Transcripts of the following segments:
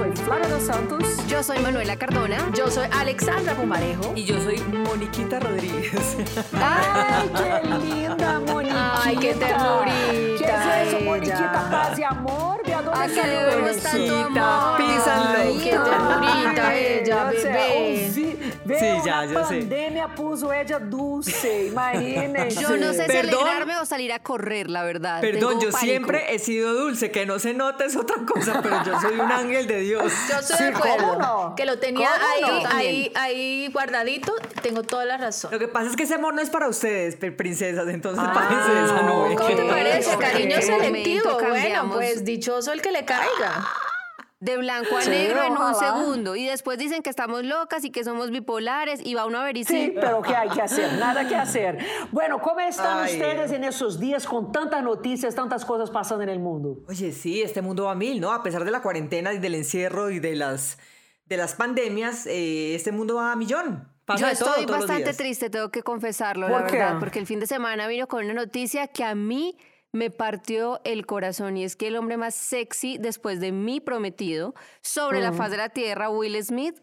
soy Flavia dos Santos. Yo soy Manuela Cardona. Yo soy Alexandra Pumarejo. Y yo soy Moniquita Rodríguez. ¡Ay, qué linda, Moniquita! ¡Ay, qué ternurita! ¿Qué es eso, ella. Moniquita? Paz y amor. ¿De dónde Acá le vemos tanto Moniquita, amor. písanlo. Ay, qué ternurita ella, o sea, bebé. Sí, ya, una yo sé. pandemia puso ella dulce, imagínense. Yo no sé si Perdón. alegrarme o salir a correr, la verdad. Perdón, Tengo yo pánico. siempre he sido dulce, que no se nota es otra cosa, pero yo soy un ángel de Dios. Yo estoy Sí, de acuerdo. ¿cómo no? Que lo tenía ¿Cómo ahí, no? ahí, ahí guardadito. Tengo toda la razón. Lo que pasa es que ese amor no es para ustedes, princesas, entonces Ah, párense de esa nube. ¿Cómo te parece? Cariño selectivo. Bueno, pues dichoso el que le caiga. De blanco a Sí, negro en un segundo. Y después dicen que estamos locas y que somos bipolares. Y va uno a ver y Sí, sí. pero ¿qué hay que hacer? Nada que hacer. Bueno, ¿cómo están Ay. ustedes en esos días con tantas noticias, tantas cosas pasando en el mundo? Oye, sí, este mundo va a mil, ¿no? A pesar de la cuarentena y del encierro y de las, de las pandemias, eh, este mundo va a millón. Pasa Yo todo estoy bastante triste, tengo que confesarlo, ¿Por la qué? verdad, porque el fin de semana vino con una noticia que a mí me partió el corazón y es que el hombre más sexy después de mi prometido sobre la faz de la tierra, Will Smith,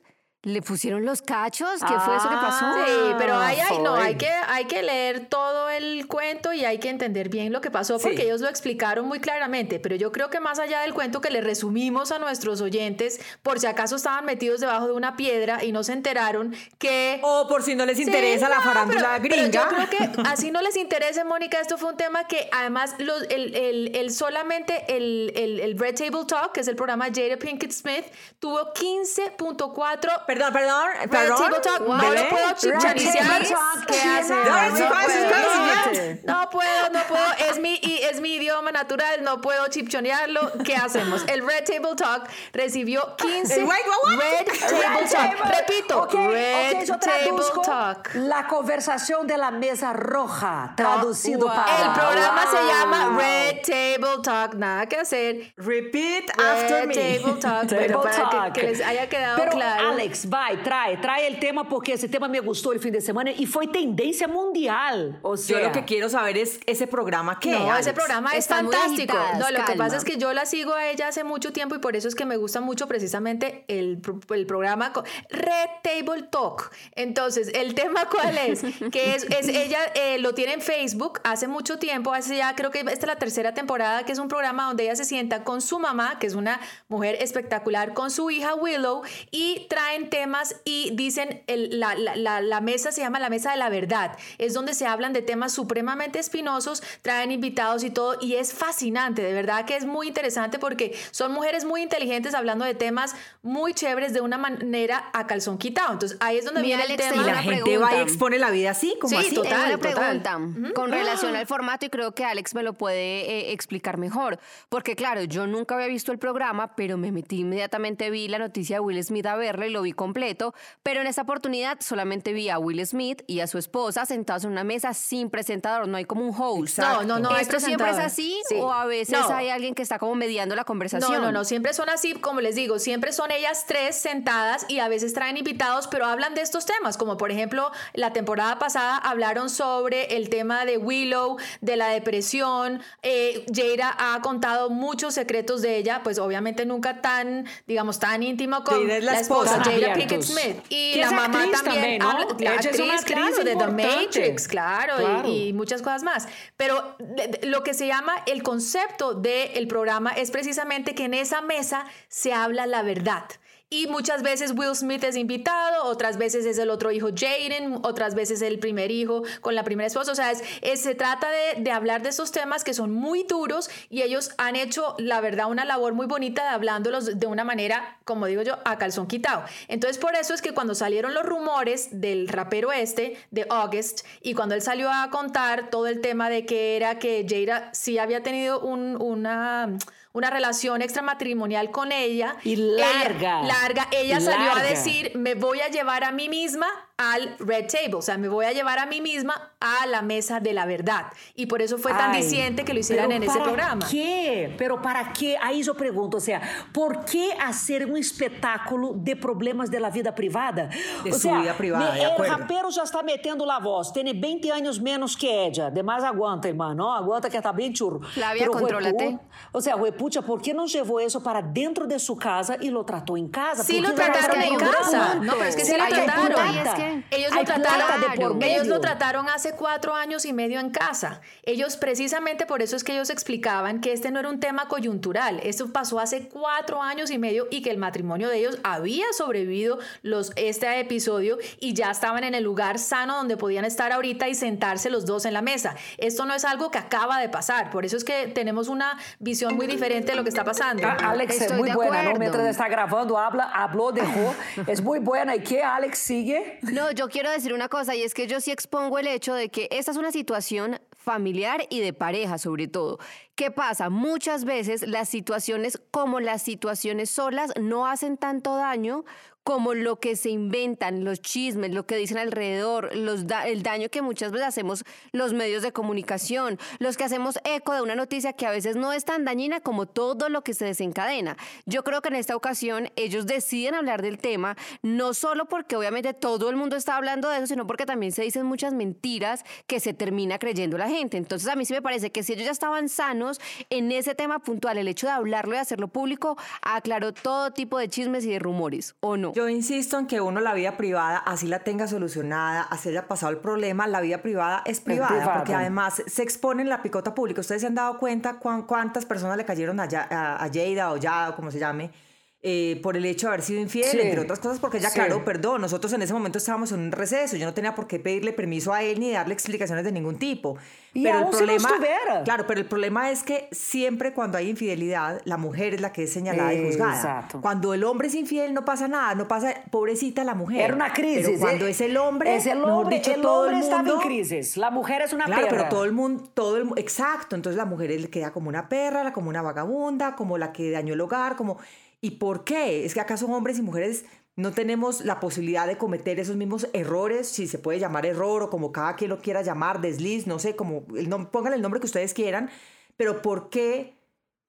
le pusieron los cachos. ¿Qué fue eso que pasó? Ah, Sí, pero ahí, ahí no, hay que, hay que leer todo el cuento y hay que entender bien lo que pasó porque Sí. ellos lo explicaron muy claramente. Pero yo creo que más allá del cuento que le resumimos a nuestros oyentes, por si acaso estaban metidos debajo de una piedra y no se enteraron que O por si no les Sí, interesa la no, farándula pero- pero gringa. yo creo que así no les interese, Mónica. Esto fue un tema que además los- el, el- el solamente el, el, el Red Table Talk, que es el programa de Jada Pinkett Smith, tuvo 15.4 Perdón, perdón, Red perdón. Table Talk. No lo puedo chichariciar. No, puedo, no, puedo. Es mi, es mi idioma natural, no puedo chipchonearlo. ¿Qué hacemos? El Red Table Talk recibió 15 El wait, what, what? Red Table Red Talk. Table. Repito, Red yo Table Talk. La conversación de la mesa roja, traducido wow. para... El programa se llama Red Table Talk, nada que hacer. Repeat Red after me. Table Talk, Table para que- Talk. Que, les haya quedado Pero, claro. Alex, vai, trae, trae el tema porque ese tema me gustó el fin de semana y fue tendencia mundial. O sea, Yo lo que quiero saber es ese programa qué. No, ese Alex? programa es Están fantástico. agitadas, no, lo que pasa es que yo la sigo a ella hace mucho tiempo y por eso es que me gusta mucho precisamente el, pro- el programa Red Table Talk. Entonces, ¿el tema cuál es? que es, es ella eh, lo tiene en Facebook hace mucho tiempo, hace ya creo que esta es la tercera temporada, que es un programa donde ella se sienta con su mamá, que es una mujer espectacular, con su hija Willow y traen temas y dicen, el- la, la- la- la mesa se llama la mesa de la verdad, es donde se hablan de temas supremamente espinosos, traen invitados y todo, y es fascinante, de verdad que es muy interesante porque son mujeres muy inteligentes hablando de temas muy chéveres de una manera a calzón quitado. Entonces ahí es donde Mira, viene el Alex, tema. Y la gente pregunta. va y expone la vida así, como Sí, así. total. Total. pregunta con relación al formato y creo que Alex me lo puede eh, explicar mejor. Porque claro, yo nunca había visto el programa, pero me metí inmediatamente, vi la noticia de Will Smith a verla y lo vi completo. Pero en esta oportunidad solamente vi a Will Smith y a su esposa sentados en una mesa sin presentador, no hay como un host. Exacto. No, no, no. ¿Esto siempre es así Sí. o a veces No. hay alguien que está como mediando la conversación? No, no, no, siempre son así, como les digo, siempre son ellas tres sentadas y a veces traen invitados, pero hablan de estos temas, como por ejemplo, la temporada pasada hablaron sobre el tema de Willow, de la depresión, eh, Jada ha contado muchos secretos de ella, pues obviamente nunca tan, digamos, tan íntimo es la la esposa, esposa. Jada Abiertos. Pinkett Smith. Y Que la mamá actriz también, también, ¿no? habla- la Ella es actriz claro, de The. Matrix, claro, y- Claro. y, muchas cosas más. Pero de- de- lo que se llama el concepto del programa es precisamente que en esa mesa se habla la verdad. Y muchas veces Will Smith es invitado, otras veces es el otro hijo Jaden, otras veces el primer hijo con la primera esposa. O sea, es, se trata de, de hablar de estos temas que son muy duros y ellos han hecho, la verdad, una labor muy bonita de hablándolos de una manera, como digo yo, a calzón quitado. Entonces, por eso es que cuando salieron los rumores del rapero este, de August, y cuando él salió a contar todo el tema de que era que Jada sí había tenido un- una una relación extramatrimonial con ella. Y Ella- larga. larga. Ella salió a decir, me voy a llevar a mí misma al Red Table, o sea, me voy a llevar a mí misma a la mesa de la verdad. Y por eso fue tan Ay, diciente que lo hicieran en ese para programa. quê? Pero para quê? Aí eu pergunto, ou seja, por que hacer um espetáculo de problemas da vida privada? De ou sua seja, vida privada, me- de o acordo. rapero já está metendo lá a voz, tem 20 anos menos que ella, demais aguanta, irmã, não? Aguanta que tá bem churro. Flávia, Pero o O sea, o pucha, ¿por qué no llevó eso para dentro de su casa y lo trató en casa? Sí, ¿Por lo qué trataron en casa. No, pero es que sí Sí, lo trataron. Ellos lo trataron, plata de por ellos lo trataron hace cuatro años y medio en casa. Ellos, precisamente por eso es que ellos explicaban que este no era un tema coyuntural. Esto pasó hace cuatro años y medio y que el matrimonio de ellos había sobrevivido los, este episodio y ya estaban en el lugar sano donde podían estar ahorita y sentarse los dos en la mesa. Esto no es algo que acaba de pasar. Por eso es que tenemos una visión muy diferente de lo que está pasando. A- Alex es Estoy muy de buena, ¿no? Mientras está grabando, habla, habló, dejó. es muy buena. ¿Y qué, Alex, sigue? No, yo quiero decir una cosa y es que yo sí expongo el hecho de que esta es una situación familiar y de pareja sobre todo. ¿Qué pasa? Muchas veces las situaciones como las situaciones solas no hacen tanto daño como lo que se inventan, los chismes, lo que dicen alrededor, los da- el daño que muchas veces hacemos los medios de comunicación, los que hacemos eco de una noticia que a veces no es tan dañina como todo lo que se desencadena. Yo creo que en esta ocasión ellos deciden hablar del tema, no solo porque obviamente todo el mundo está hablando de eso, sino porque también se dicen muchas mentiras que se termina creyendo la gente. Entonces a mí sí me parece que si ellos ya estaban sanos en ese tema puntual, el hecho de hablarlo y hacerlo público aclaró todo tipo de chismes y de rumores, ¿o no? Yo insisto en que uno la vida privada, así la tenga solucionada, así haya pasado el problema, la vida privada es privada, privada. porque además se expone en la picota pública. Ustedes se han dado cuenta cuán- cuántas personas le cayeron a, Ya- a, a Jada o ya, o como se llame, eh, por el hecho de haber sido infiel, Sí. entre otras cosas, porque ella, Sí. claro, perdón, nosotros en ese momento estábamos en un receso, yo no tenía por qué pedirle permiso a él ni darle explicaciones de ningún tipo. Y pero el aún si lo problema, estuviera. claro, pero el problema es que siempre cuando hay infidelidad, la mujer es la que es señalada y juzgada. Exacto. Cuando el hombre es infiel no pasa nada, no pasa, pobrecita la mujer. Era una crisis. Pero cuando ¿eh? es el hombre, es el hombre, dicho, el todo hombre el estaba en mundo- crisis. La mujer es una Claro, perra. pero todo el mundo, todo el exacto, entonces la mujer le queda como una perra, como una vagabunda, como la que dañó el hogar, como ¿y por qué? Es que acaso hombres y mujeres no tenemos la posibilidad de cometer esos mismos errores, si se puede llamar error o como cada quien lo quiera llamar, desliz, no sé, como el pónganle el nombre que ustedes quieran, pero ¿por qué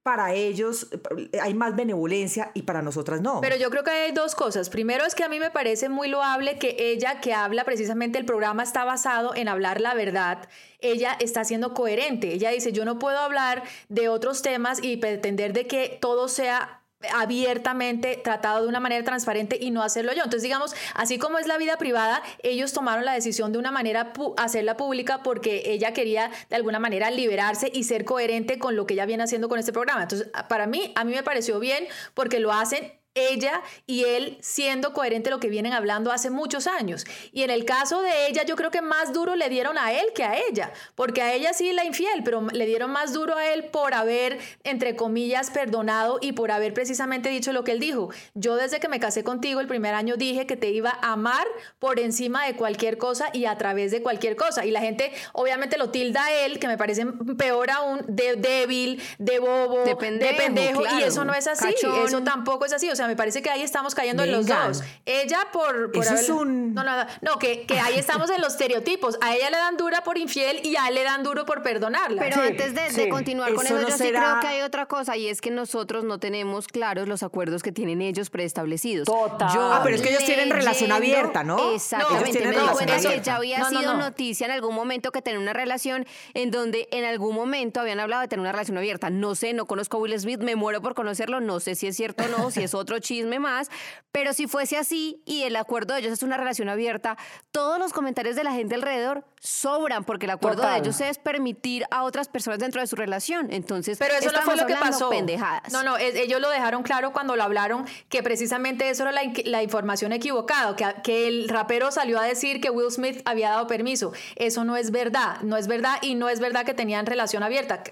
para ellos eh, hay más benevolencia y para nosotras no? Pero yo creo que hay dos cosas. Primero es que a mí me parece muy loable que ella que habla precisamente el programa está basado en hablar la verdad. Ella está siendo coherente. Ella dice, yo no puedo hablar de otros temas y pretender de que todo sea abiertamente tratado de una manera transparente y no hacerlo yo. Entonces, digamos, así como es la vida privada, ellos tomaron la decisión de una manera pu- hacerla pública porque ella quería de alguna manera liberarse y ser coherente con lo que ella viene haciendo con este programa. Entonces, para mí, a mí me pareció bien porque lo hacen ella y él siendo coherente lo que vienen hablando hace muchos años. Y en el caso de ella, yo creo que más duro le dieron a él que a ella, porque a ella sí la infiel, pero le dieron más duro a él por haber, entre comillas, perdonado y por haber precisamente dicho lo que él dijo. Yo desde que me casé contigo el primer año dije que te iba a amar por encima de cualquier cosa y a través de cualquier cosa. Y la gente obviamente lo tilda a él, que me parece peor aún, de débil, de bobo, De pendejo, y claro. eso no es así, Cachón. eso tampoco es así. O sea, me parece que ahí estamos cayendo en los dos. Ella por... por Eso es un- No, no, no, no, que, que ahí estamos en los estereotipos. A ella le dan dura por infiel y a él le dan duro por perdonarla. Pero Sí, antes de, de sí. continuar con Eso eso, no yo sí será- creo que hay otra cosa y es que nosotros no tenemos claros los acuerdos que tienen ellos preestablecidos. Total. Yo Ah, pero es que ellos tienen relación abierta, ¿no? Exactamente. Ellos tienen me di relación cuenta que ya había No, no, sido no. noticia en algún momento que tenían una relación en donde en algún momento habían hablado de tener una relación abierta. No sé, no conozco a Will Smith, me muero por conocerlo, no sé si es cierto o no, si es otro chisme más, pero si fuese así y el acuerdo de ellos es una relación abierta, todos los comentarios de la gente alrededor sobran porque el acuerdo Total. de ellos es permitir a otras personas dentro de su relación. Entonces, Pero eso no fue lo que pasó. pendejadas. No, no, es- ellos lo dejaron claro cuando lo hablaron, que precisamente eso era la, información equivocada, que, que el rapero salió a decir que Will Smith había dado permiso. Eso no es verdad, no es verdad y no es verdad que tenían relación abierta.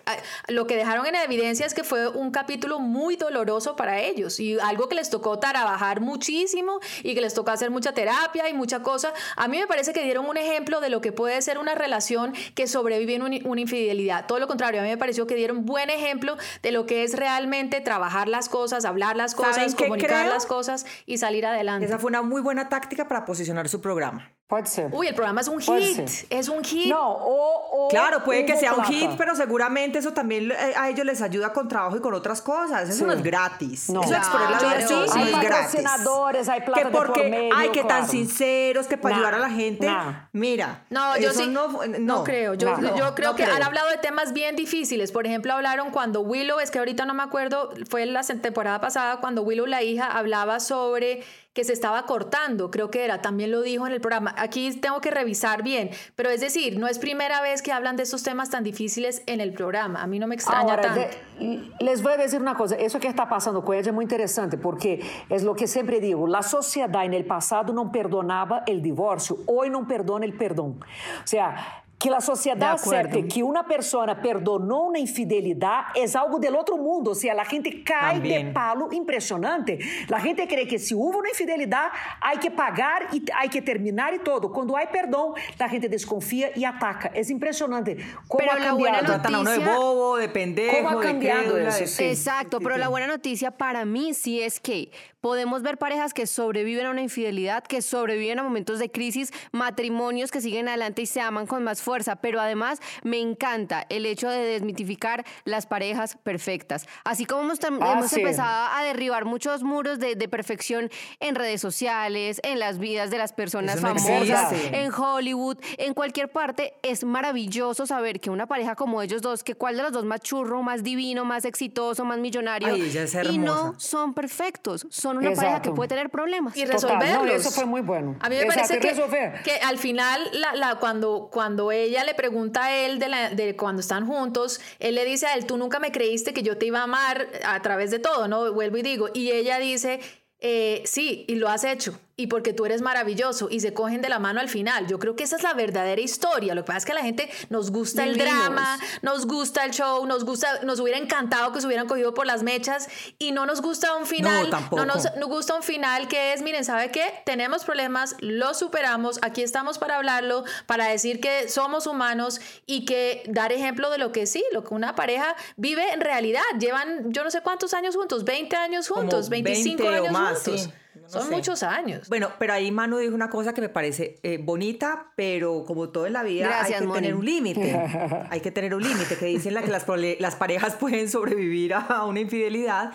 Lo que dejaron en evidencia es que fue un capítulo muy doloroso para ellos y algo que les tocó trabajar muchísimo y que les tocó hacer mucha terapia y mucha cosa. A mí me parece que dieron un ejemplo de lo que puede ser una relación que sobrevive en un- una infidelidad. Todo lo contrario, a mí me pareció que dieron buen ejemplo de lo que es realmente trabajar las cosas, hablar las ¿Saben cosas, comunicar las cosas y salir adelante. Esa fue una muy buena táctica para posicionar su programa. Pode ser. Uy, el programa es un Puede hit. ser. Es un hit. Não, o, o Claro, puede que sea un hit, pero seguramente eso también eh, a ellos les ayuda con trabajo y con otras cosas. Eso Sí. no es gratis. No. Eso de exponer la vida Claro, sí, sí. no Hay es gratis. patrocinadores, hay plata que de por porque, medio, ay, que tan claro. sinceros, que para Nah, ayudar a la gente. nah. Mira, No, yo sí. no, No, no, creo. Yo, no, yo creo no que creo. han hablado de temas bien difíciles. Por ejemplo, hablaron cuando Willow, es que ahorita no me acuerdo, fue en la temporada pasada cuando Willow, la hija, hablaba sobre que se estaba cortando, creo que era, también lo dijo en el programa. Aquí tengo que revisar bien, pero es decir, no es primera vez que hablan de estos temas tan difíciles en el programa. A mí no me extraña Ahora, tanto. de- les voy a decir una cosa, eso que está pasando con ella es muy interesante, porque es lo que siempre digo, la sociedad en el pasado no perdonaba el divorcio, hoy no perdona el perdón. O sea, que la sociedad De acepte que una persona perdonó una infidelidad es algo del otro mundo, o sea, la gente cae También. de palo impresionante. La gente cree que si hubo una infidelidad hay que pagar y hay que terminar y todo. Cuando hay perdón, la gente desconfía y ataca. Es impresionante cómo Pero ha cambiado. Tratan a uno de noticia- bobo, de pendejo, ¿Cómo ha de cambiado crédula, eso? de- Sí. Exacto, pero la buena noticia para mí sí es que podemos ver parejas que sobreviven a una infidelidad, que sobreviven a momentos de crisis, matrimonios que siguen adelante y se aman con más fuerza, pero además me encanta el hecho de desmitificar las parejas perfectas. Así como hemos, Ah, hemos sí. empezado a derribar muchos muros de, de perfección en redes sociales, en las vidas de las personas famosas, existe. en Hollywood, en cualquier parte, es maravilloso saber que una pareja como ellos dos, que cuál de los dos más churro, más divino, más exitoso, más millonario, Ay, y no son perfectos, son una pareja que puede tener problemas. y Total, resolverlos. no, eso fue muy bueno. A mí me Exacto, parece que, al final, la, la- cuando, cuando ella le pregunta a él de, la- de cuando están juntos, él le dice a él, tú nunca me creíste que yo te iba a amar a través de todo, ¿no? Vuelvo y digo. Y ella dice, eh, sí, y lo has hecho. Y porque tú eres maravilloso y se cogen de la mano al final. Yo creo que esa es la verdadera historia. Lo que pasa es que a la gente nos gusta el drama, nos gusta el show, nos gusta, nos hubiera encantado que se hubieran cogido por las mechas y no nos gusta un final. tampoco. nos, nos gusta un final que es, miren, ¿sabe qué? Tenemos problemas, lo superamos, aquí estamos para hablarlo, para decir que somos humanos y que dar ejemplo de lo que sí, lo que una pareja vive en realidad. Llevan yo no sé cuántos años juntos, 20 años Como juntos, 25 20 o años más, juntos. sí. No Son sé. muchos años. Bueno, pero ahí Manu dijo una cosa que me parece eh, bonita, pero como todo en la vida Gracias, hay que Moni. tener un límite. hay que tener un límite, que dicen la que las, las parejas pueden sobrevivir a una infidelidad,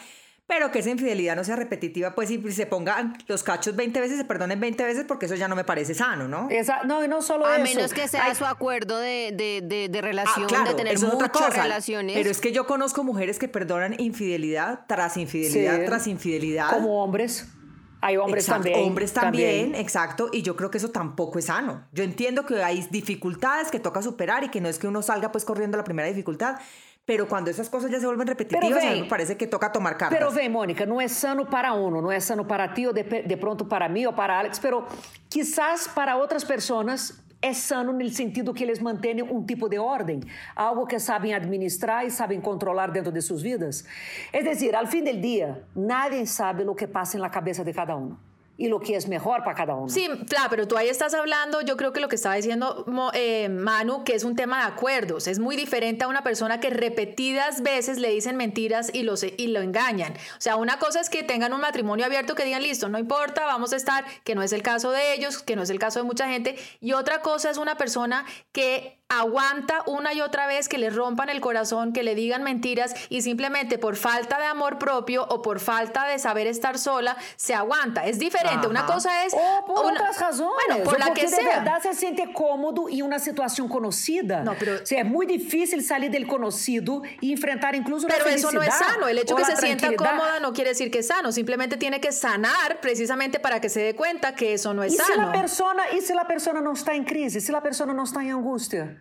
pero que esa infidelidad no sea repetitiva, pues y se pongan los cachos 20 veces, se perdonen 20 veces, porque eso ya no me parece sano, ¿no? Esa- no, no solo A eso. menos que sea su acuerdo de, de, de, de Ah, relación, claro, de tener eso es otra muchas cosa. relaciones. Pero es que yo conozco mujeres que perdonan infidelidad tras infidelidad Sí. tras infidelidad. Como hombres. Hay hombres Exacto, también. Hombres también, exacto. Y yo creo que eso tampoco es sano. Yo entiendo que hay dificultades que toca superar y que no es que uno salga pues corriendo la primera dificultad. Pero cuando esas cosas ya se vuelven repetitivas, a mí ven. me parece que toca tomar cartas. Pero vem, Mônica, não é sano para uno, não é sano para ti ou de, de pronto para mim ou para Alex, pero quizás para outras pessoas é sano no sentido que eles mantêm um tipo de ordem, algo que sabem administrar e sabem controlar dentro de suas vidas. É dizer, ao fim do dia, nadie sabe o que passa na cabeça de cada um e o que é melhor para cada um. Sí, claro, pero tú ahí estás hablando, yo creo que lo que estaba diciendo eh, Manu, que es un tema de acuerdos, es muy diferente a una persona que repetidas veces le dicen mentiras y, los, y lo engañan. O sea, una cosa es que tengan un matrimonio abierto, que digan, listo, no importa, vamos a estar, que no es el caso de ellos, que no es el caso de mucha gente, y otra cosa es una persona que aguanta una y otra vez que le rompan el corazón, que le digan mentiras y simplemente por falta de amor propio o por falta de saber estar sola, se aguanta. Es diferente. Una cosa es... Ou por una- outras razões. Bueno, por la que de sea. verdade se sente cômodo em uma situação conhecida. Não, pero- O sea, é muito difícil sair del conhecido e enfrentar incluso Pero la eso no es sano. El hecho o que la se sienta cómoda no quiere decir que es sano. Simplemente tiene que sanar precisamente para que se dé cuenta que eso no es se sano. a persona, e se a persona não está em crise, se a persona não está em angústia?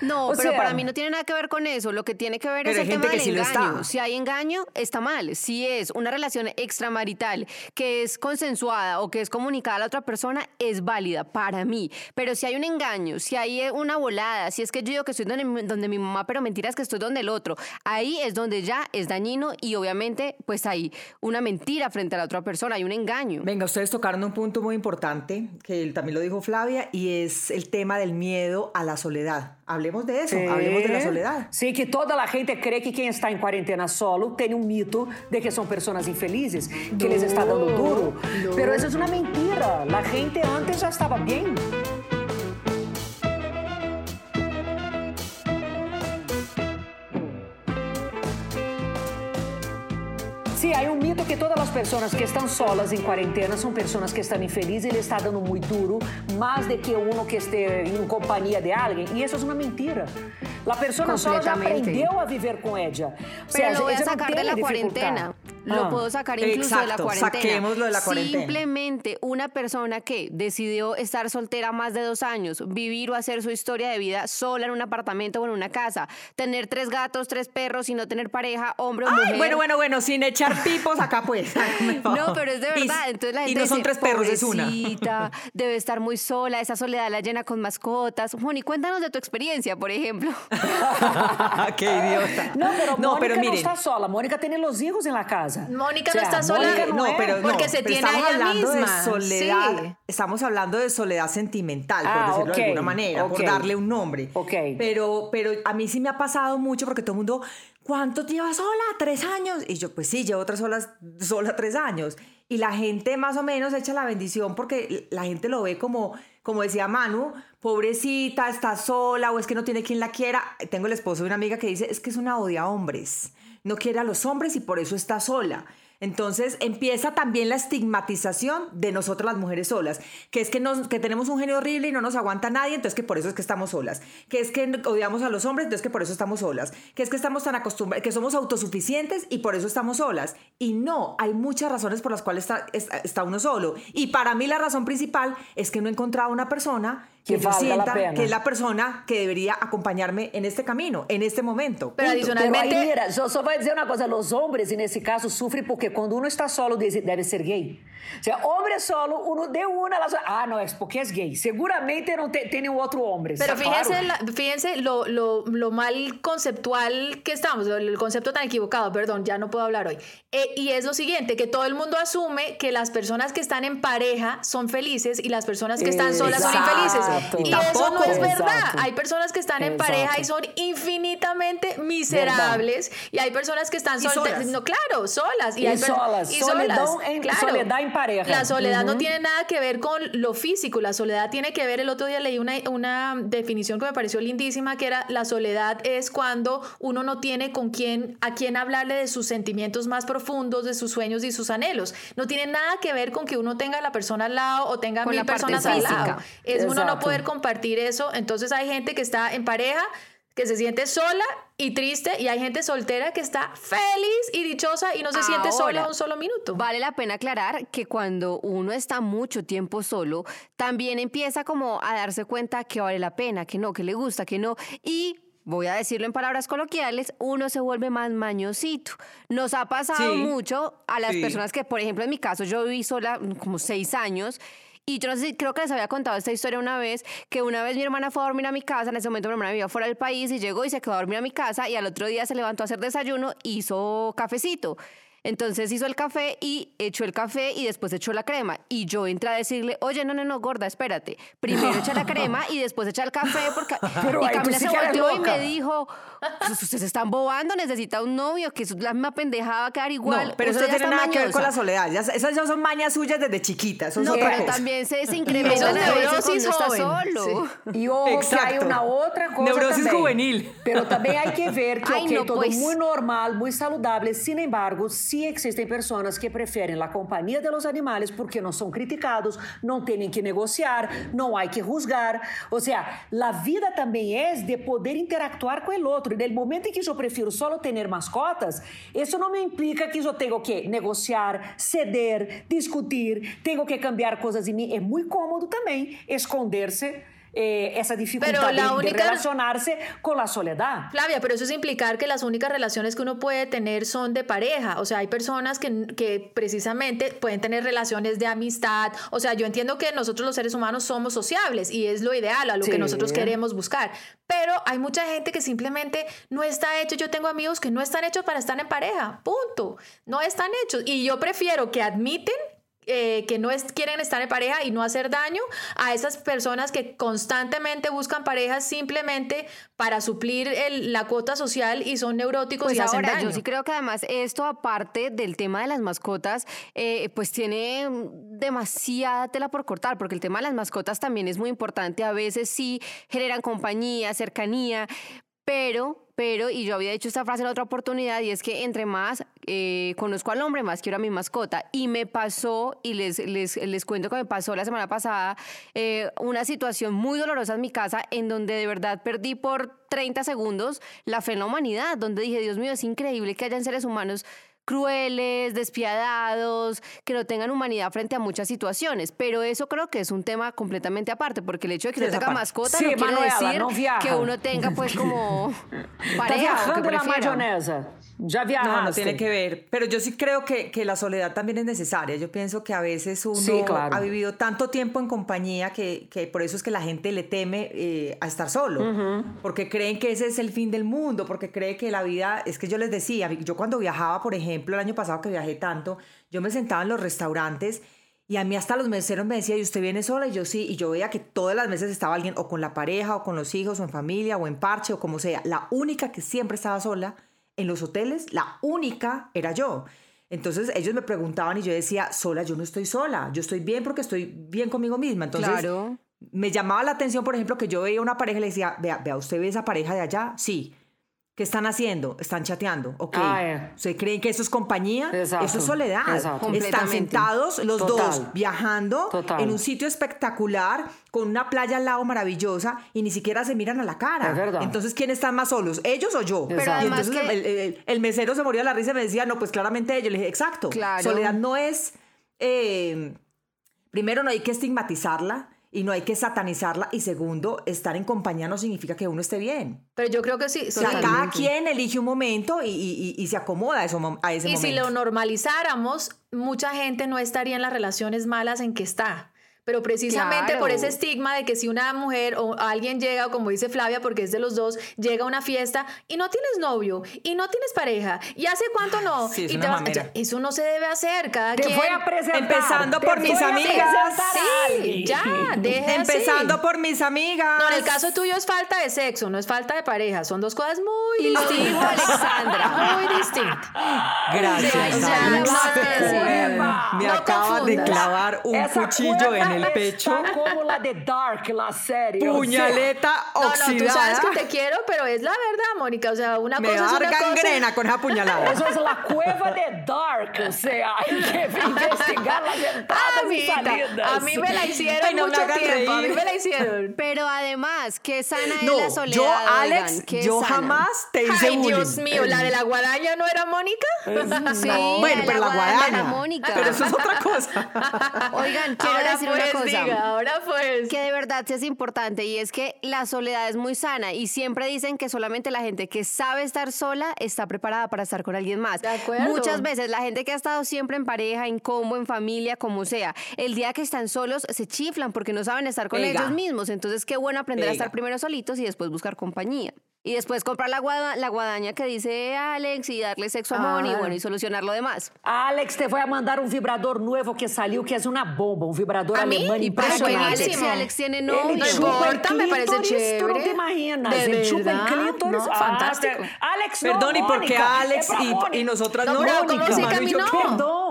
No, O pero sea, para mí no tiene nada que ver con eso. Lo que tiene que ver es el gente tema del sí engaño. Si hay engaño, está mal. Si es una relación extramarital que es consensuada o que es comunicada a la otra persona, es válida para mí. Pero si hay un engaño, si hay eh, una volada, si es que yo digo que estoy donde, donde mi mamá, pero mentiras que estoy donde el otro, ahí es donde ya es dañino y obviamente pues hay una mentira frente a la otra persona, hay un engaño. Venga, ustedes tocaron un punto muy importante, que también lo dijo Flavia, y es el tema del miedo a la soledad. Hablemos de eso, hablemos de la soledad. Sim, que toda a gente crê que quem está em quarentena solo tem um mito de que são pessoas infelizes, que les está dando duro. Pero isso é uma mentira. A gente antes já estava bem. Mito que todas las personas que están solas en cuarentena son personas que están infelices y le está dando muy duro, más de que uno que esté en compañía de alguien. Y eso es una mentira. La persona sola ya aprendió a vivir con ella. O sea, Pero lo voy a sacar de la cuarentena. Lo ah. puedo sacar incluso de la cuarentena. Saquémoslo de la cuarentena. Simplemente una persona que decidió estar soltera más de dos años, vivir o hacer su historia de vida sola en un apartamento o en una casa, tener tres gatos, tres perros y no tener pareja, hombre o mujer. Bueno, bueno, bueno, sin echar pipos acá pues. no, pero es de verdad. Entonces la gente y no son tres perros, es una. debe estar muy sola, esa soledad la llena con mascotas. Moni, cuéntanos de tu experiencia, por ejemplo. Qué idiota. No, pero no, Mónica pero no está sola. Mónica tiene los hijos en la casa. Mónica no está sola. no, pero porque se tiene estamos hablando de soledad. Estamos hablando de soledad sentimental, por ah, decirlo de alguna manera, por darle un nombre. Okay. Pero, pero a mí sí me ha pasado mucho porque todo el mundo, ¿cuánto llevas sola? ¿Tres años? Y yo, pues sí, llevo tres solas, sola tres años. Y la gente más o menos echa la bendición porque la gente lo ve como, como decía Manu, pobrecita, está sola o es que no tiene quien la quiera. Tengo el esposo de una amiga que dice, es que es una odia a hombres no quiere a los hombres y por eso está sola. Entonces empieza también la estigmatización de nosotras las mujeres solas, que es que, nos, que tenemos un genio horrible y no nos aguanta nadie, entonces que por eso es que estamos solas, que es que odiamos a los hombres, entonces que por eso estamos solas, que es que estamos tan acostumbrados, que somos autosuficientes y por eso estamos solas. Y no, hay muchas razones por las cuales está, está, uno solo. Y para mí la razón principal es que no he encontrado una persona que, sienta que es la persona que debería acompañarme en este camino, en este momento. Pero adicionalmente... Pero mira, yo solo voy a decir una cosa, los hombres en ese caso sufren porque cuando uno está solo debe ser gay. O sea, hombre solo, uno de una, las, ah, no, es porque es gay. Seguramente no tiene otro hombre. Pero fíjense, fíjense lo, lo, lo, mal conceptual que estamos, el concepto tan equivocado, perdón, ya no puedo hablar hoy. Eh, y es lo siguiente, que todo el mundo asume que las personas que están en pareja son felices y las personas que están solas son infelices. Y, eso no es verdad. Hay personas que están en pareja y son infinitamente miserables y hay personas que están solas. No, claro, solas. Y, hay solas. Y soledad, En, soledad en pareja. La soledad no tiene nada que ver con lo físico. La soledad tiene que ver, el otro día leí una, una definición que me pareció lindísima, que era la soledad es cuando uno no tiene con quién, a quién hablarle de sus sentimientos más profundos, de sus sueños y sus anhelos. No tiene nada que ver con que uno tenga a la persona al lado o tenga mil personas al lado. Es uno no poder compartir eso. Entonces hay gente que está en pareja que se siente sola y triste y hay gente soltera que está feliz y dichosa y no se siente sola un solo minuto. Vale la pena aclarar que cuando uno está mucho tiempo solo, también empieza como a darse cuenta que vale la pena, que no, que le gusta, que no y voy a decirlo en palabras coloquiales, uno se vuelve más mañosito. Nos ha pasado mucho a las personas que, por ejemplo, en mi caso, yo viví sola como seis años y yo no sé, creo que les había contado esta historia una vez, que una vez mi hermana fue a dormir a mi casa, en ese momento mi hermana vivía fuera del país y llegó y se quedó a dormir a mi casa y al otro día se levantó a hacer desayuno, hizo cafecito. Entonces hizo el café y echó el café y después echó la crema. Y yo entré a decirle, oye, no, no, no, gorda, espérate. Primero echa la crema y después echa el café. Porque... Pero y Camila se volteó y me dijo, pues ustedes están bobando, necesita un novio, que es la misma pendejada va a quedar igual. No, pero eso no tiene nada que ver con la soledad. esas ya son mañas suyas desde chiquitas. no, pero también se, se incrementan a veces cuando está solo. Y ojo, que hay una otra cosa Neurosis juvenil. Pero también hay que ver que Ay, todo pues. muy normal, muy saludable. Sin embargo, sí existen personas que preferem a companhia de los animales porque não são criticados, não têm que negociar, não há que juzgar. Ou seja, a vida também é de poder interactuar com o outro. E no momento em que eu prefiro só ter mascotas, isso não me implica que eu tenho que negociar, ceder, discutir, tenho que cambiar coisas em mim. É muito cômodo também esconder-se eh, esa dificultad la de, única... de, relacionarse con la soledad. Flavia, pero eso es implicar que las únicas relaciones que uno puede tener son de pareja. O sea, hay personas que, que precisamente pueden tener relaciones de amistad. O sea, yo entiendo que nosotros los seres humanos somos sociables y es lo ideal, a lo que nosotros queremos buscar. Pero hay mucha gente que simplemente no está hecho. Yo tengo amigos que no están hechos para estar en pareja. Punto. No están hechos. Y yo prefiero que admiten eh, que no es, quieren estar en pareja y no hacer daño a esas personas que constantemente buscan parejas simplemente para suplir la cuota social y son neuróticos pues y hacen daño. Yo sí creo que además esto, aparte del tema de las mascotas, eh, pues tiene demasiada tela por cortar, porque el tema de las mascotas también es muy importante. A veces sí generan compañía, cercanía, pero pero, y yo había dicho esta frase en otra oportunidad, y es que entre más eh, conozco al hombre, más quiero a mi mascota. Y me pasó, y les, les, les cuento que me pasó la semana pasada, eh, una situación muy dolorosa en mi casa en donde de verdad perdí por 30 segundos la fe en la humanidad, donde dije, Dios mío, es increíble que hayan seres humanos crueles, despiadados, que no tengan humanidad frente a muchas situaciones. Pero eso creo que es un tema completamente aparte, porque el hecho de que uno tenga mascota Sí, no quiere decir no que uno tenga pues como pareja o que viajando la mayonesa. Ya No, viajaste. no tiene que ver. Pero yo sí creo que, que la soledad también es necesaria. Yo pienso que a veces uno Sí, claro. ha vivido tanto tiempo en compañía que, que por eso es que la gente le teme eh, a estar solo. Porque creen que ese es el fin del mundo, porque cree que la vida, es que yo les decía, yo cuando viajaba, por ejemplo, el año pasado que viajé tanto, yo me sentaba en los restaurantes y a mí hasta los meseros me decían, ¿y usted viene sola? Y yo sí, y yo veía que todas las veces estaba alguien o con la pareja, o con los hijos, o en familia, o en parche, o como sea. La única que siempre estaba sola en los hoteles, la única era yo. Entonces ellos me preguntaban y yo decía, sola, yo no estoy sola, yo estoy bien porque estoy bien conmigo misma. Entonces Claro. me llamaba la atención, por ejemplo, que yo veía una pareja y le decía, vea, vea, ¿usted ve esa pareja de allá? Sí. ¿Qué están haciendo? Están chateando. Ok. Ah, eh. ¿Ustedes creen que eso es compañía? Exacto. Eso es soledad. Exacto. Están sentados los Total. dos viajando Total. en un sitio espectacular con una playa al lado maravillosa y ni siquiera se miran a la cara. Entonces, ¿quién están más solos? ¿Ellos o yo? Pero y entonces que- el, el- el mesero se moría de la risa y me decía, no, pues claramente ellos. Le dije, exacto. Claro. Soledad no es... eh, primero, no hay que estigmatizarla y no hay que satanizarla. Y segundo, estar en compañía no significa que uno esté bien. Pero yo creo que sí. O sea, cada quien elige un momento y, y- y- se acomoda a, eso, a ese Y si momento. lo normalizáramos, mucha gente no estaría en las relaciones malas en que está. Pero precisamente Claro. por ese estigma de que si una mujer o alguien llega, o como dice Flavia, porque es de los dos, llega a una fiesta y no tienes novio y no tienes pareja y hace cuánto no sí, es y una te vas- mamera. ya, eso no se debe hacer cada Te quien voy a presentar. Empezando por mis a amigas. Sí, ya, deje así. Empezando por mis amigas. No, en el caso tuyo es falta de sexo, no es falta de pareja. Son dos cosas muy distintas. Alexandra. Muy distintas. Gracias. Sí, ya, no. Me No acaba de clavar un Esa cuchillo en cueva el pecho. Está como la de Dark, la serie. o sea, Puñaleta No, no, oxidada. tú sabes que te quiero, pero es la verdad, Mónica. O sea, una Me cosa va es a una dar cosa. con esa puñalada. Eso es la cueva de Dark, o sea, hay que investigar las Ah, entradas y salidas. a mí me la hicieron Ay, no me mucho tiempo. A mí me la hicieron. Pero además, qué sana es No, la soledad. yo, oigan, Alex, qué yo sana. jamás te hice Ay, bullying. Dios mío, la de la guadaña no era Mónica. Sí, Bueno, pero la guadaña guadaña. era Mónica. Pero eso es otra cosa. Oigan, quiero ahora decir pues, una cosa. diga, ahora pues. que de verdad sí es importante y es que la soledad es muy sana y siempre dicen que solamente la gente que sabe estar sola está preparada para estar con alguien más. De acuerdo. Muchas veces la gente que ha estado siempre en pareja, en combo, en familia, como sea, el día que están solos se chiflan porque no saben estar con ellos mismos. Entonces qué bueno aprender a estar primero solitos y después buscar compañía. Y después comprar la, guada- la guadaña que dice Alex y darle sexo a Moni y Ah. bueno, y solucionar lo demás. Alex te voy a mandar un vibrador nuevo que salió, que es una bomba, un vibrador ¿A mí? alemán impresionante. Alex. Alex tiene novio. No importa, el me parece clítoris, Tú no te chévere. imaginas. ¿De Él chupa el clítoris. No, Ah, fantástico. Alex, no, Perdón, ¿y por qué Alex y- y nosotras No, no?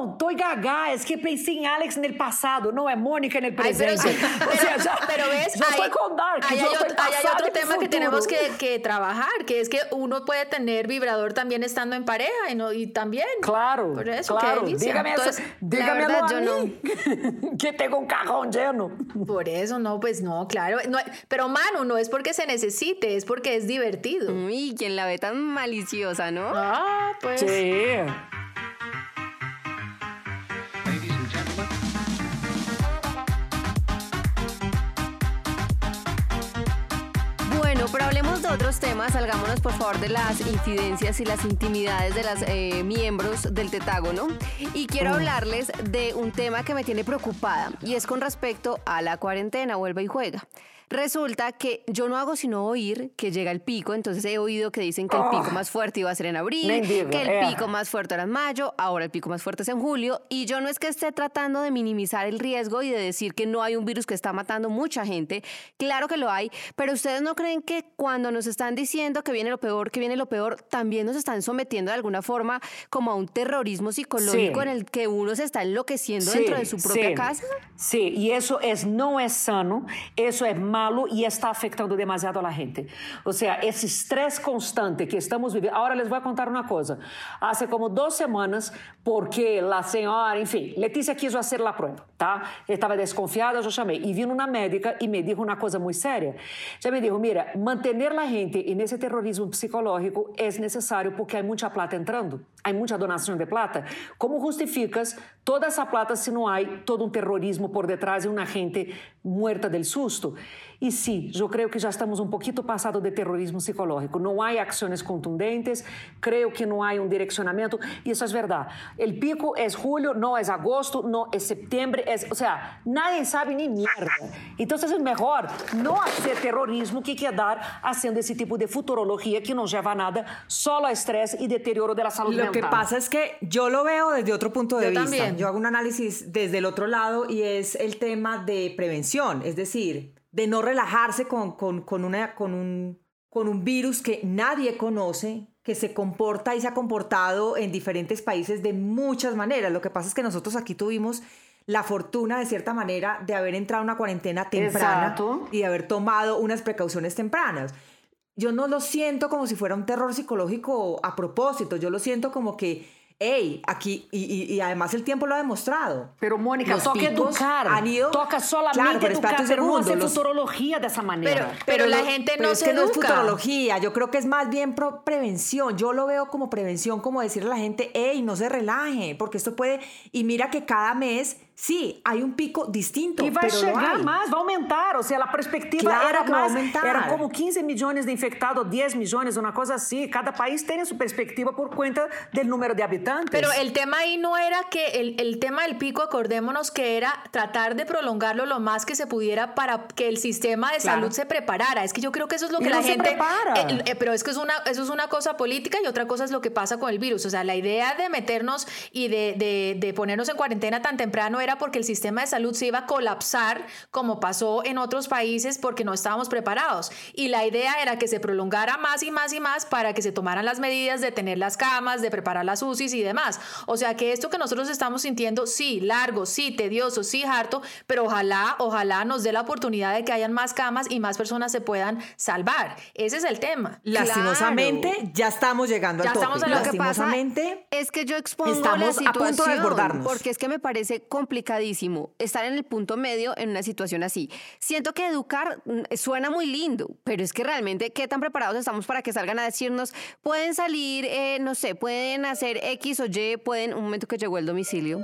Perdón, estoy gaga. Es que pensé en Alex en el pasado, no es Mónica en el Ay, pero, presente. pero- O sea, ya- pero ves, yo hay, estoy con Dark. ahí yo hay, estoy hay otro tema que tenemos que, que trabajar, que es que uno puede tener vibrador también estando en pareja y, no, y también. Claro, Por eso, claro. Dígame eso. Entonces, Dígamelo verdad, a yo mí, que tengo un cajón lleno. Por eso, no, pues no, claro. No, pero Manu, no es porque se necesite, es porque es divertido. Uy, quien la ve tan maliciosa, ¿no? Ah, pues. Sí. Hablemos de otros temas. Salgámonos, por favor, de las incidencias y las intimidades de los miembros del tetágono. Y quiero hablarles de un tema que me tiene preocupada y es con respecto a la cuarentena. Vuelva y juega. Resulta que yo no hago sino oír que llega el pico, entonces he oído que dicen que el pico más fuerte iba a ser en abril, que el pico más fuerte era en mayo, ahora el pico más fuerte es en julio, y yo no es que esté tratando de minimizar el riesgo y de decir que no hay un virus que está matando mucha gente, claro que lo hay, pero ustedes no creen que cuando cuando nos están diciendo que viene lo peor, que viene lo peor, también nos están sometiendo de alguna forma como a un terrorismo psicológico en el que uno se está enloqueciendo dentro de su propia casa. Sí, y eso es, no es sano, eso es malo y está afectando demasiado a gente. O sea, ese estrés constante que estamos viviendo. Ahora les voy a contar una cosa. Hace como dos semanas, porque la señora, enfim, Letícia quiso hacer la prueba, tá? Estava desconfiada, eu chamei. E vino uma médica e me disse uma coisa muito séria. Já me disse, mira, manter a gente nesse terrorismo psicológico é necessário porque há muita plata entrando, há muita donação de plata. Como justificas toda essa plata se não há todo um terrorismo por detrás e uma gente muerta del susto? E sim, eu creio que já estamos um pouquinho passado de terrorismo psicológico. Não há ações contundentes, creio que não há um direcionamento, isso é verdade. O pico é julho, não é agosto, não é setembro, é, ou seja, nadie sabe nem merda. Então, é melhor não fazer terrorismo que quedar fazendo esse tipo de futurologia que não leva a nada, só a estresse e deterioro da saúde lo mental. Lo que pasa es que yo lo veo desde otro punto de yo vista. También. Yo hago un análisis desde el otro lado y es el tema de prevención, es decir, de no relajarse con, con, con, una, con, un, con un virus que nadie conoce, que se comporta y se ha comportado en diferentes países de muchas maneras. Lo que pasa es que nosotros aquí tuvimos la fortuna, de cierta manera, de haber entrado a una cuarentena temprana Exacto. y de haber tomado unas precauciones tempranas. Yo no lo siento como si fuera un terror psicológico a propósito, yo lo siento como que Ey, aquí, y, y, y, además el tiempo lo ha demostrado. Pero Mónica, Los toca educar, han ido- toca solamente Claro, pero educar, pero no hacer los- futurología de esa manera. Pero- pero la lo- gente pero no es se que no es futurología, yo creo que es más bien pro- prevención. Yo lo veo como prevención, como decirle a la gente, hey, no se relaje, porque esto puede. Y mira que cada mes, sí, hay un pico distinto. E vai chegar mais, vai aumentar. Ou seja, a perspectiva Claro era mais. Era como 15 milhões de infectados, 10 milhões, uma coisa assim. Cada país tem a sua perspectiva por conta do número de habitantes. Pero el tema ahí no era que el, el tema del pico, acordémonos que era tratar de prolongarlo lo más que se pudiera para que el sistema de Claro. salud se preparara. Es que yo creo que eso es lo Y que no la se gente. prepara. eh, eh, pero es que es una, eso es una cosa política y otra cosa es lo que pasa con el virus. O sea, la idea de meternos y de, de- de ponernos en cuarentena tan temprano era porque el sistema de salud se iba a colapsar, como pasó en otros países, porque no estábamos preparados. Y la idea era que se prolongara más y más y más para que se tomaran las medidas de tener las camas, de preparar las UCIs y demás. O sea que esto que nosotros estamos sintiendo, sí, largo, sí, tedioso, sí, harto, pero ojalá, ojalá nos dé la oportunidad de que hayan más camas y más personas se puedan salvar. Ese es el tema. Lastimosamente, Claro. ya estamos llegando Ya al tope. estamos en lo que pasa Es que yo expongo Estamos la a situación punto de desbordarnos. porque es que me parece complicadísimo estar en el punto medio en una situación así. Siento que educar mm, suena muy lindo, pero es que realmente qué tan preparados estamos para que salgan a decirnos pueden salir, eh, no sé, pueden hacer X o Y, pueden un momento que llegó el domicilio.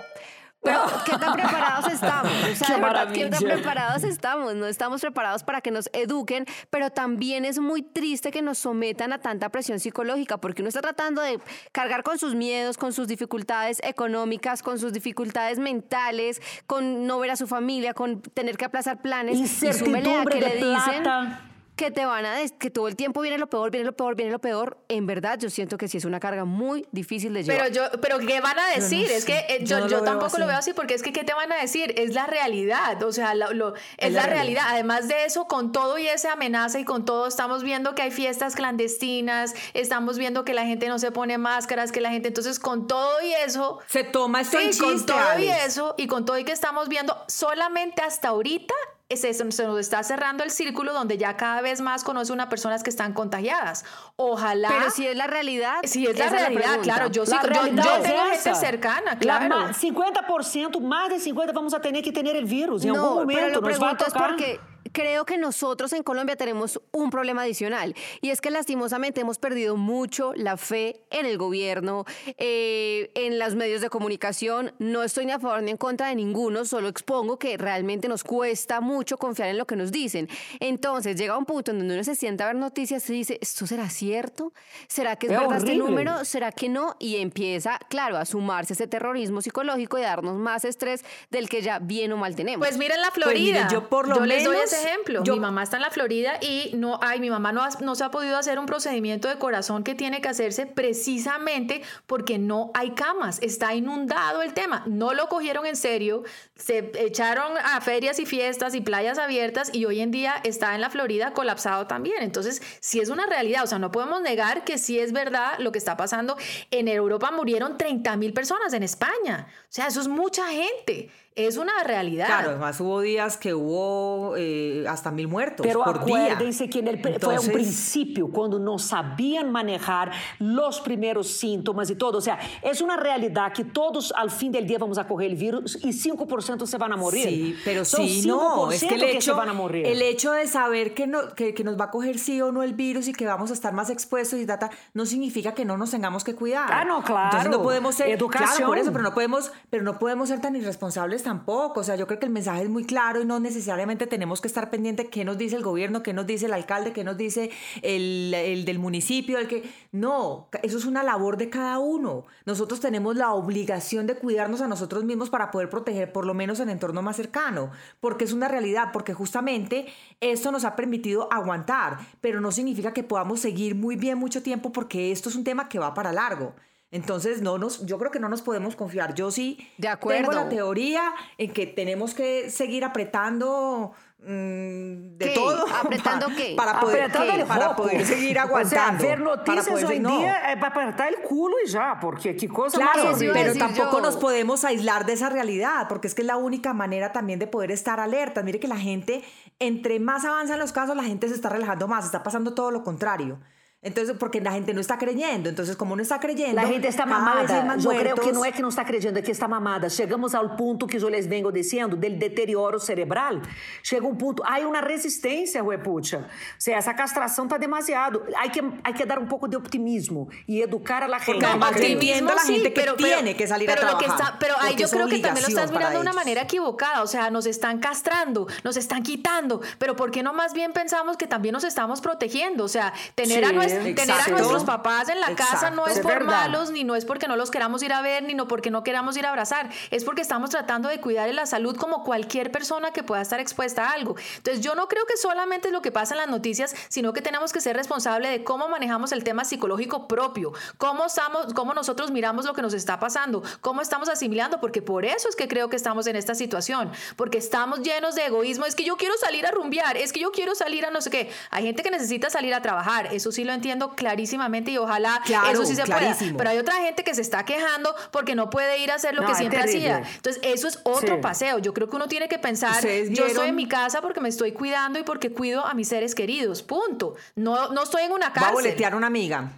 Pero, ¿qué tan preparados estamos? O sea, Qué de verdad, ¿qué tan preparados estamos? No estamos preparados para que nos eduquen, pero también es muy triste que nos sometan a tanta presión psicológica, porque uno está tratando de cargar con sus miedos, con sus dificultades económicas, con sus dificultades mentales, con no ver a su familia, con tener que aplazar planes. y súmele a Incertidumbre que le dicen plata. Que te van a que todo el tiempo viene lo peor, viene lo peor, viene lo peor. En verdad, yo siento que sí es una carga muy difícil de llevar. Pero yo, pero ¿qué van a decir? es que eh, yo yo, no yo lo veo tampoco lo veo así porque es que ¿qué te van a decir? Es la realidad, o sea, lo- lo- es, la la realidad. realidad. Además de eso, con todo y esa amenaza y con todo, estamos viendo que hay fiestas clandestinas, estamos viendo que la gente no se pone máscaras, que la gente, entonces con todo y eso, se toma esto en Sí, con todo y eso, y con todo y que estamos viendo, solamente hasta ahorita se nos está cerrando el círculo donde ya cada vez más conoce una personas que están contagiadas. Ojalá. Pero si es la realidad. Si es la realidad, claro, yo sí, La yo, yo tengo gente cercana, La claro. ma- 50%, más de 50% vamos a tener que tener el virus. En no, algún momento pero lo nos va a pregunto es porque creo que nosotros en Colombia tenemos un problema adicional y es que lastimosamente hemos perdido mucho la fe en el gobierno, eh, en los medios de comunicación. No estoy ni a favor ni en contra de ninguno, solo expongo que realmente nos cuesta mucho confiar en lo que nos dicen. Entonces llega un punto en donde uno se sienta a ver noticias y dice, ¿esto será cierto? ¿Será que es Es verdad este número? ¿Será que no? Y empieza, claro, a sumarse ese terrorismo psicológico y a darnos más estrés del que ya bien o mal tenemos. Pues miren la Pues Florida. miren, yo por lo les doy ese ejemplo. Mi mamá está en la Florida y no hay, mi mamá no, no se ha podido hacer un procedimiento de corazón que tiene que hacerse precisamente porque no hay camas. Está inundado el tema. No lo cogieron en serio. Se echaron a ferias y fiestas y playas abiertas y hoy en día está en la Florida colapsado también. Entonces, sí es una realidad. O sea, no podemos negar que sí es verdad lo que está pasando. En Europa murieron 30 mil personas, en España. O sea, eso es mucha gente es una realidad. Claro, además hubo días que hubo eh, hasta mil muertos Pero por acuérdense día. que en el, fue un principio, cuando no sabían manejar los primeros síntomas y todo. O sea, es una realidad que todos al fin del día vamos a coger el virus y 5% se van a morir. Sí, pero Son sí, no, es que el hecho, se van a morir. el hecho de saber que, no, que, que, nos va a coger sí o no el virus y que vamos a estar más expuestos y data, no significa que no nos tengamos que cuidar. Ah, no, claro. Entonces no podemos ser, Educación. claro, por eso, pero no podemos, pero no podemos ser tan irresponsables tampoco. O sea, yo creo que el mensaje es muy claro y no necesariamente tenemos que estar pendiente qué nos dice el gobierno, qué nos dice el alcalde, qué nos dice el, el del municipio, el que... No, eso es una labor de cada uno. Nosotros tenemos la obligación de cuidarnos a nosotros mismos para poder proteger por lo menos el entorno más cercano, porque es una realidad, porque justamente esto nos ha permitido aguantar, pero no significa que podamos seguir muy bien mucho tiempo porque esto es un tema que va para largo. Entonces, no nos, yo creo que no nos podemos confiar. Yo sí de acuerdo. tengo la teoría en que tenemos que seguir apretando mmm, de ¿Qué? todo. ¿Apretando para, qué? Para poder, para poder seguir O sea, aguantando. ver noticias para poder hoy no. día es para apretar el culo y ya, porque qué cosa Claro, pero tampoco yo. nos podemos aislar de esa realidad, porque es que es la única manera también de poder estar alertas. Mire que la gente, entre más avanzan los casos, la gente se está relajando más, está pasando todo lo contrario. Entonces, porque la gente no está creyendo. Entonces, como no está creyendo, La gente está mamada. Eu creo que não é que não está acreditando, é que está mamada. Chegamos ao ponto que eu les vengo dizendo del deterioro cerebral. Chega um ponto, há uma resistência, Huepucha. O sea, essa castração está demasiado. Hay que, hay que dar um pouco de optimismo y educar a la gente. Yo entiendo a la gente que tiene que salir a pero lo que trabajar, está- pero ahí yo creo que también lo estás mirando de una manera equivocada. O sea, nos están castrando, nos están quitando. Pero ¿por qué no más bien pensamos que también nos estamos protegiendo? O sea, tener, a, Sí, tener a exacto. nuestros papás en la casa no Exacto. es Es por verdad. malos, ni no es porque no los queramos ir a ver, ni no porque no queramos ir a abrazar. Es porque estamos tratando de cuidar la salud como cualquier persona que pueda estar expuesta a algo. Entonces, yo no creo que solamente es lo que pasa en las noticias, sino que tenemos que ser responsables de cómo manejamos el tema psicológico propio, cómo estamos, cómo nosotros miramos lo que nos está pasando, cómo estamos asimilando, porque por eso es que creo que estamos en esta situación, porque estamos llenos de egoísmo, es que yo quiero salir a rumbear, es que yo quiero salir a no sé qué. Hay gente que necesita salir a trabajar, eso sí lo entiendo clarísimamente y ojalá Claro, eso sí se clarísimo. pueda. Pero hay otra gente que se está quejando porque no puede ir a hacer lo No, que siempre terrible. hacía. Entonces, eso es otro Sí. paseo. Yo creo que uno tiene que pensar, ¿Ustedes yo estoy en mi casa porque me estoy cuidando y porque cuido a mis seres queridos. Punto. No, no estoy en una Va a cárcel. boletear una amiga.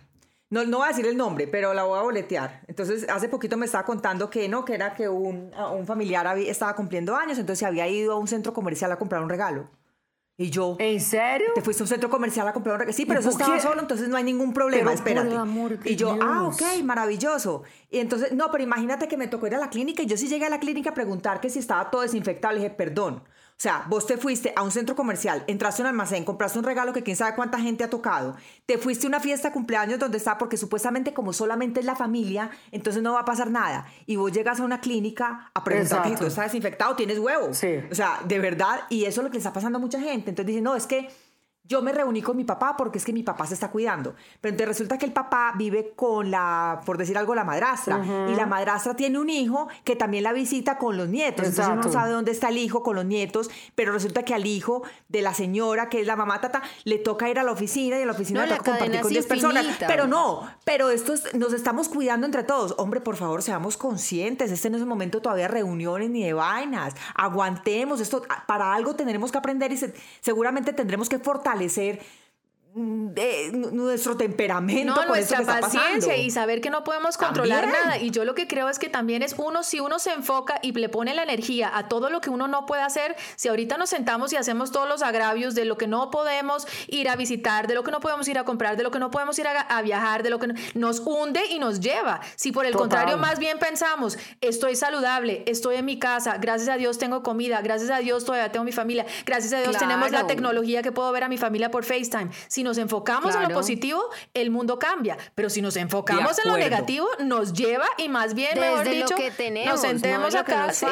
No, no voy a decir el nombre, pero la voy a boletear. Entonces, hace poquito me estaba contando que no, que era que un, un familiar había- estaba cumpliendo años, entonces había ido a un centro comercial a comprar un regalo. Y yo, ¿En serio? te fuiste a un centro comercial a comprar un regalo. Sí, pero ¿Y eso estaba qué? solo, entonces no hay ningún problema, Pero por espérate. el amor de y yo, ah, ok, maravilloso. Y entonces, no, pero imagínate que me tocó ir a la clínica y yo sí llegué a la clínica a preguntar que si estaba todo desinfectado. Le dije, perdón. O sea, vos te fuiste a un centro comercial, entraste a un almacén, compraste un regalo que quién sabe cuánta gente ha tocado, te fuiste a una fiesta de cumpleaños donde está, porque supuestamente como solamente es la familia, entonces no va a pasar nada. Y vos llegas a una clínica a preguntar que si tú estás desinfectado, tienes huevo. Sí. O sea, de verdad, y eso es lo que le está pasando a mucha gente. Entonces dicen, no, es que yo me reuní con mi papá porque es que mi papá se está cuidando. Pero entonces resulta que el papá vive con la, por decir algo, la madrastra. Y la madrastra tiene un hijo que también la visita con los nietos. Entonces uno sabe dónde está el hijo con los nietos, pero resulta que al hijo de la señora, que es la mamá tata, le toca ir a la oficina y a la oficina No, le toca compartir con es 10 personas. Pero no, pero esto es- nos estamos cuidando entre todos. Hombre, por favor, seamos conscientes. Este no es el momento todavía de reuniones ni de vainas. Aguantemos. Esto para algo tendremos que aprender y se- seguramente tendremos que fortalecer mm, eh, nu- nuestro temperamento No, con nuestra que paciencia y saber que no podemos controlar También. nada. Y yo lo que creo es que también es uno, si uno se enfoca y le pone la energía a todo lo que uno no puede hacer, si ahorita nos sentamos y hacemos todos los agravios de lo que no podemos ir a visitar, de lo que no podemos ir a comprar, de lo que no podemos ir a, a viajar, de lo que no- nos hunde y nos lleva. Si por el Total. contrario más bien pensamos, estoy saludable, estoy en mi casa, gracias a Dios tengo comida, gracias a Dios todavía tengo mi familia, gracias a Dios tenemos la tecnología que puedo ver a mi familia por FaceTime. Si nos enfocamos en lo Claro. positivo, el mundo cambia. Pero si nos enfocamos en lo negativo, nos lleva y más bien, mejor Desde dicho, lo que tenemos, nos sentemos no acá, nos sí,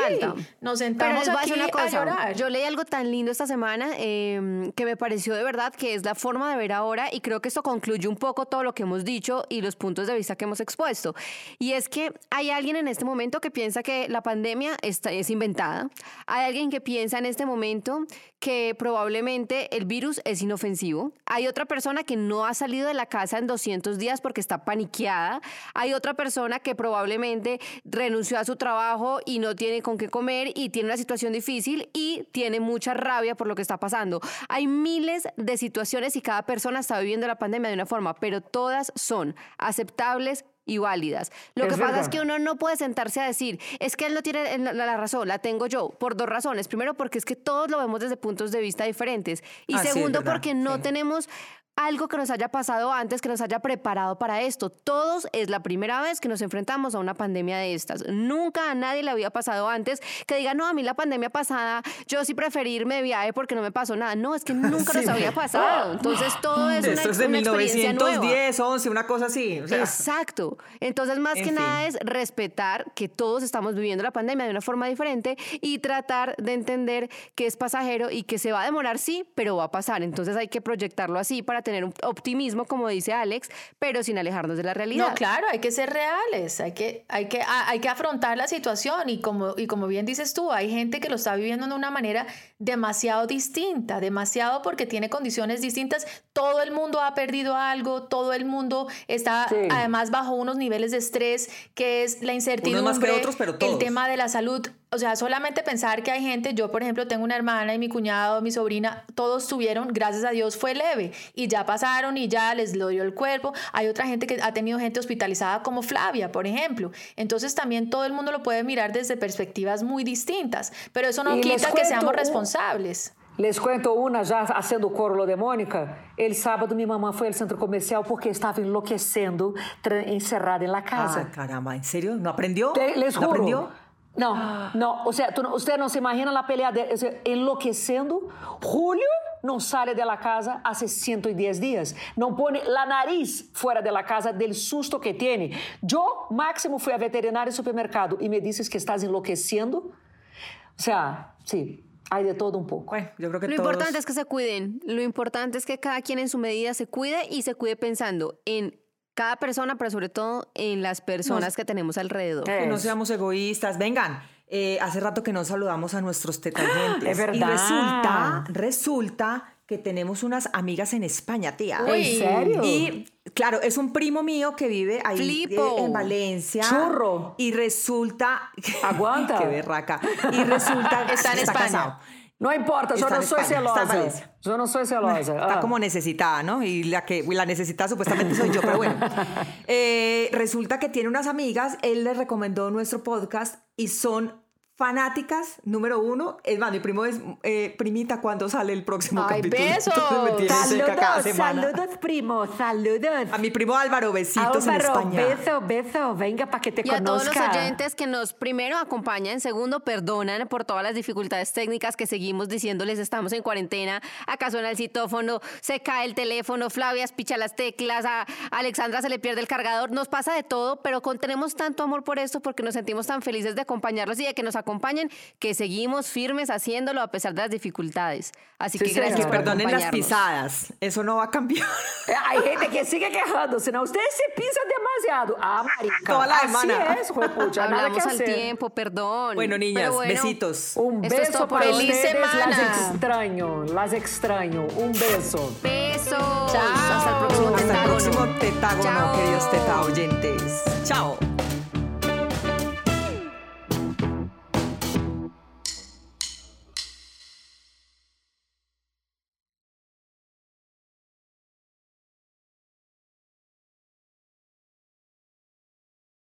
nos sentamos a aquí decir una a cosa. llorar. Yo leí algo tan lindo esta semana eh, que me pareció de verdad que es la forma de ver ahora y creo que esto concluye un poco todo lo que hemos dicho y los puntos de vista que hemos expuesto. Y es que hay alguien en este momento que piensa que la pandemia está, es inventada. Hay alguien que piensa en este momento que probablemente el virus es inofensivo. Hay otra persona que no ha salido de la casa en 200 días porque está paniqueada. Hay otra persona que probablemente renunció a su trabajo y no tiene con qué comer y tiene una situación difícil y tiene mucha rabia por lo que está pasando. Hay miles de situaciones y cada persona está viviendo la pandemia de una forma, pero todas son aceptables y válidas. Lo Es que pasa verdad. es que uno no puede sentarse a decir, es que él no tiene la, razón, la tengo yo, por dos razones. Primero, porque es que todos lo vemos desde puntos de vista diferentes. Y Ah, segundo, porque no sí. tenemos algo que nos haya pasado antes, que nos haya preparado para esto. Todos es la primera vez que nos enfrentamos a una pandemia de estas. Nunca a nadie le había pasado antes que diga, no, a mí la pandemia pasada, yo sí preferí irme de viaje porque no me pasó nada. No, es que nunca nos había pasado. Entonces todo es una, Esto es de una experiencia nueva. 1910, 11, una cosa así. o sea, Exacto. Entonces, más En que nada es respetar que todos estamos viviendo la pandemia de una forma diferente y tratar de entender que es pasajero y que se va a demorar, sí, pero va a pasar. Entonces hay que proyectarlo así para tener un optimismo, como dice Alex, pero sin alejarnos de la realidad. No, claro, hay que ser reales, hay que, hay que, hay que afrontar la situación y como, y como bien dices tú, hay gente que lo está viviendo de una manera demasiado distinta, demasiado porque tiene condiciones distintas, todo el mundo ha perdido algo, todo el mundo está Sí. además bajo unos niveles de estrés que es la incertidumbre, más que otros, pero el tema de la salud, o sea, solamente pensar que hay gente, yo por ejemplo tengo una hermana y mi cuñado, mi sobrina, todos tuvieron, gracias a Dios fue leve y ya pasaron y ya les lo dio el cuerpo. Hay otra gente que ha tenido gente hospitalizada como Flavia, por ejemplo. Entonces también todo el mundo lo puede mirar desde perspectivas muy distintas, pero eso no Y quita que seamos un- responsables. Les cuento una, já haciendo o coro de Mônica. El sábado minha mamãe foi ao centro comercial porque estava enlouquecendo, tra- encerrada en la casa. Ah, caramba, ¿en serio? ¿No aprendió? Te- les ¿No juro. aprendió? No, no, o sea, tú no- usted no se imagina la pelea de, o sea, enlouquecendo. Julio não sale de la casa hace 110 días. Não pone la nariz fuera de la casa del susto que tiene. Yo, máximo, fui a veterinária y supermercado y me dices que estás enlouquecendo. O sea, sí, hay de todo un poco. Bueno, yo creo que Lo todos... importante es que se cuiden. Lo importante es que cada quien en su medida se cuide y se cuide pensando en cada persona, pero sobre todo en las personas que tenemos alrededor. Que no seamos egoístas. Vengan, eh, hace rato que no saludamos a nuestros tetagentes. es verdad. Y resulta, resulta que tenemos unas amigas en España, tía. ¿En serio? Y claro, es un primo mío que vive ahí Flipo. eh, en Valencia. Churro. Y resulta. Aguanta. Qué berraca. Y resulta. Está en España. casado. No importa, yo Está no soy está celosa. Yo no soy celosa. Está Ah. como necesitada, ¿no? Y la que la necesitada supuestamente soy yo, pero bueno. Eh, resulta que tiene unas amigas, él les recomendó nuestro podcast y son fanáticas, número uno. Es más, mi primo es eh, primita cuando sale el próximo ¡Ay, capítulo. besos! Saludos, semana. saludos, primo, saludos. A mi primo Álvaro, besitos en Álvaro, España. beso, beso, venga para que te Y a todos conozca. los oyentes que nos primero acompañan, segundo perdonan por todas las dificultades técnicas que seguimos diciéndoles estamos en cuarentena, acá suena el citófono, se cae el teléfono, Flavia picha las teclas, a Alexandra se le pierde el cargador, nos pasa de todo, pero con, tenemos tanto amor por esto porque nos sentimos tan felices de acompañarlos y de que nos acompañen que seguimos firmes haciéndolo a pesar de las dificultades. Así Sí, que gracias Que por perdonen las pisadas. Eso no va a cambiar. Eh, Hay gente que sigue quejándose, ¿no? Usted se pisa demasiado. Ah, marica. Toda la así semana. es, juepucha, nada que Hablamos al hacer. tiempo, perdón. Bueno, niñas, bueno, besitos. Un beso para. Feliz ustedes, semana. las extraño, las extraño. Un beso. Besos. Chao. Hasta el próximo Hasta el Pentágono. próximo tetágono, Chao. queridos teta oyentes. Chao.